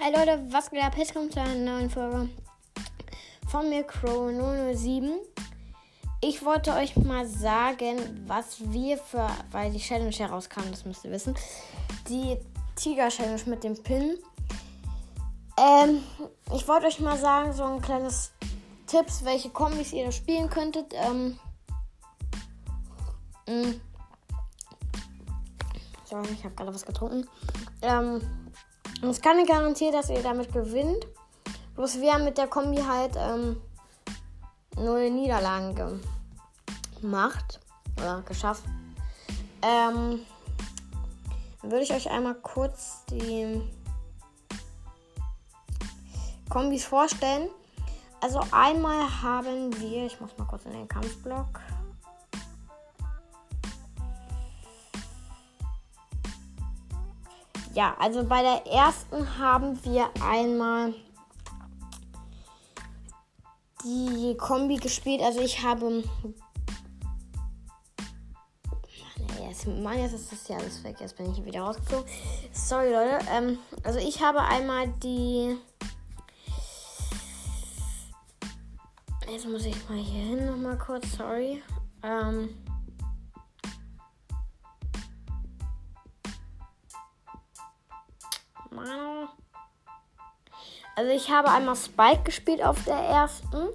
Hi Leute, was geht ab? Jetzt kommt zu einer neuen Folge von mir Crow 007. Ich wollte euch mal sagen, was wir für, weil die Challenge herauskam, das müsst ihr wissen, die Tiger Challenge mit dem Pin. Ähm, ich wollte euch mal sagen, so ein kleines Tipps, welche Kombis ihr da spielen könntet. Ähm, mh. Sorry, ich habe gerade was getrunken. Ähm, und es kann nicht garantieren, dass ihr damit gewinnt. Bloß wir haben mit der Kombi halt ähm, null Niederlagen gemacht. Oder geschafft. Ähm, würde ich euch einmal kurz die Kombis vorstellen. Also einmal haben wir, ich muss mal kurz in den Kampfblock. Ja, also bei der ersten haben wir einmal die Kombi gespielt. Also ich habe. Mann, jetzt ist das ja alles weg. Jetzt bin ich wieder rausgeflogen. Sorry, Leute. Ähm, also ich habe einmal die. Jetzt muss ich mal hier hin nochmal kurz. Sorry. Ähm. Also ich habe einmal Spike gespielt auf der ersten.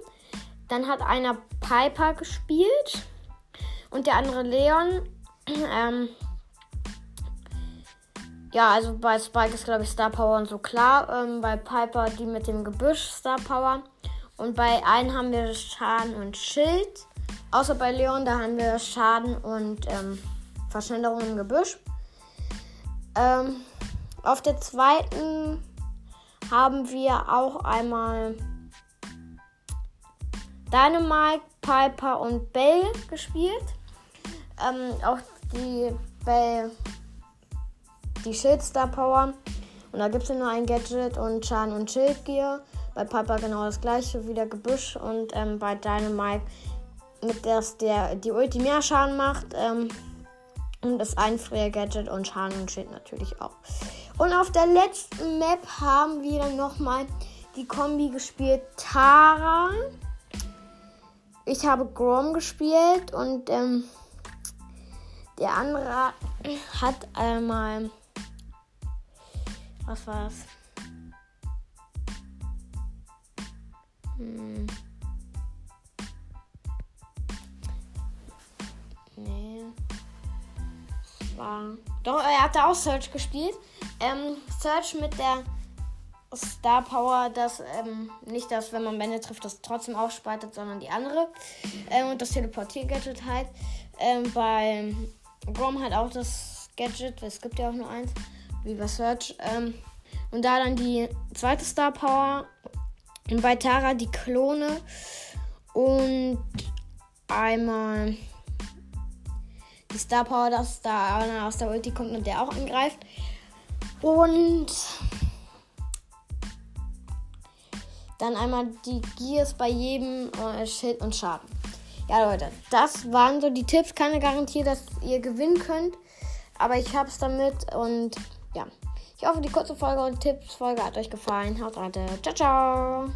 Dann hat einer Piper gespielt. Und der andere Leon. Ähm, ja, also bei Spike ist, glaube ich, Star Power und so klar. Ähm, bei Piper die mit dem Gebüsch Star Power. Und bei einem haben wir Schaden und Schild. Außer bei Leon, da haben wir Schaden und ähm, Verschnellerung im Gebüsch. Ähm, auf der zweiten haben wir auch einmal Dynamite, Piper und Bell gespielt. Ähm, auch die Bell, die Schildstar Power. Und da gibt es ja nur ein Gadget und Schaden und Schildgear. Bei Piper genau das gleiche, wieder Gebüsch. Und ähm, bei Dynamite, mit der der die Ulti mehr Schaden macht. Ähm, und das Einfrier-Gadget und Schaden und Schild natürlich auch. Und auf der letzten Map haben wir dann nochmal die Kombi gespielt. Tara. Ich habe Grom gespielt und ähm, der andere hat einmal. Was war's? Hm. Nee. War. Doch, er hatte auch Search gespielt. Ähm, Search mit der Star Power, dass ähm, nicht das, wenn man Wände trifft, das trotzdem aufspaltet, sondern die andere. Ähm, und das Teleportier-Gadget halt. Ähm, bei Grom halt auch das Gadget, es gibt ja auch nur eins, wie bei Search. Ähm, und da dann die zweite Star Power. Und bei Tara die Klone. Und einmal die Star Power, dass da einer aus der Ulti kommt und der auch angreift. Und dann einmal die Gears bei jedem äh, Schild und Schaden. Ja, Leute, das waren so die Tipps. Keine Garantie, dass ihr gewinnen könnt. Aber ich hab's damit und ja. Ich hoffe, die kurze Folge und Tipps-Folge hat euch gefallen. Haut rein. Ciao, ciao.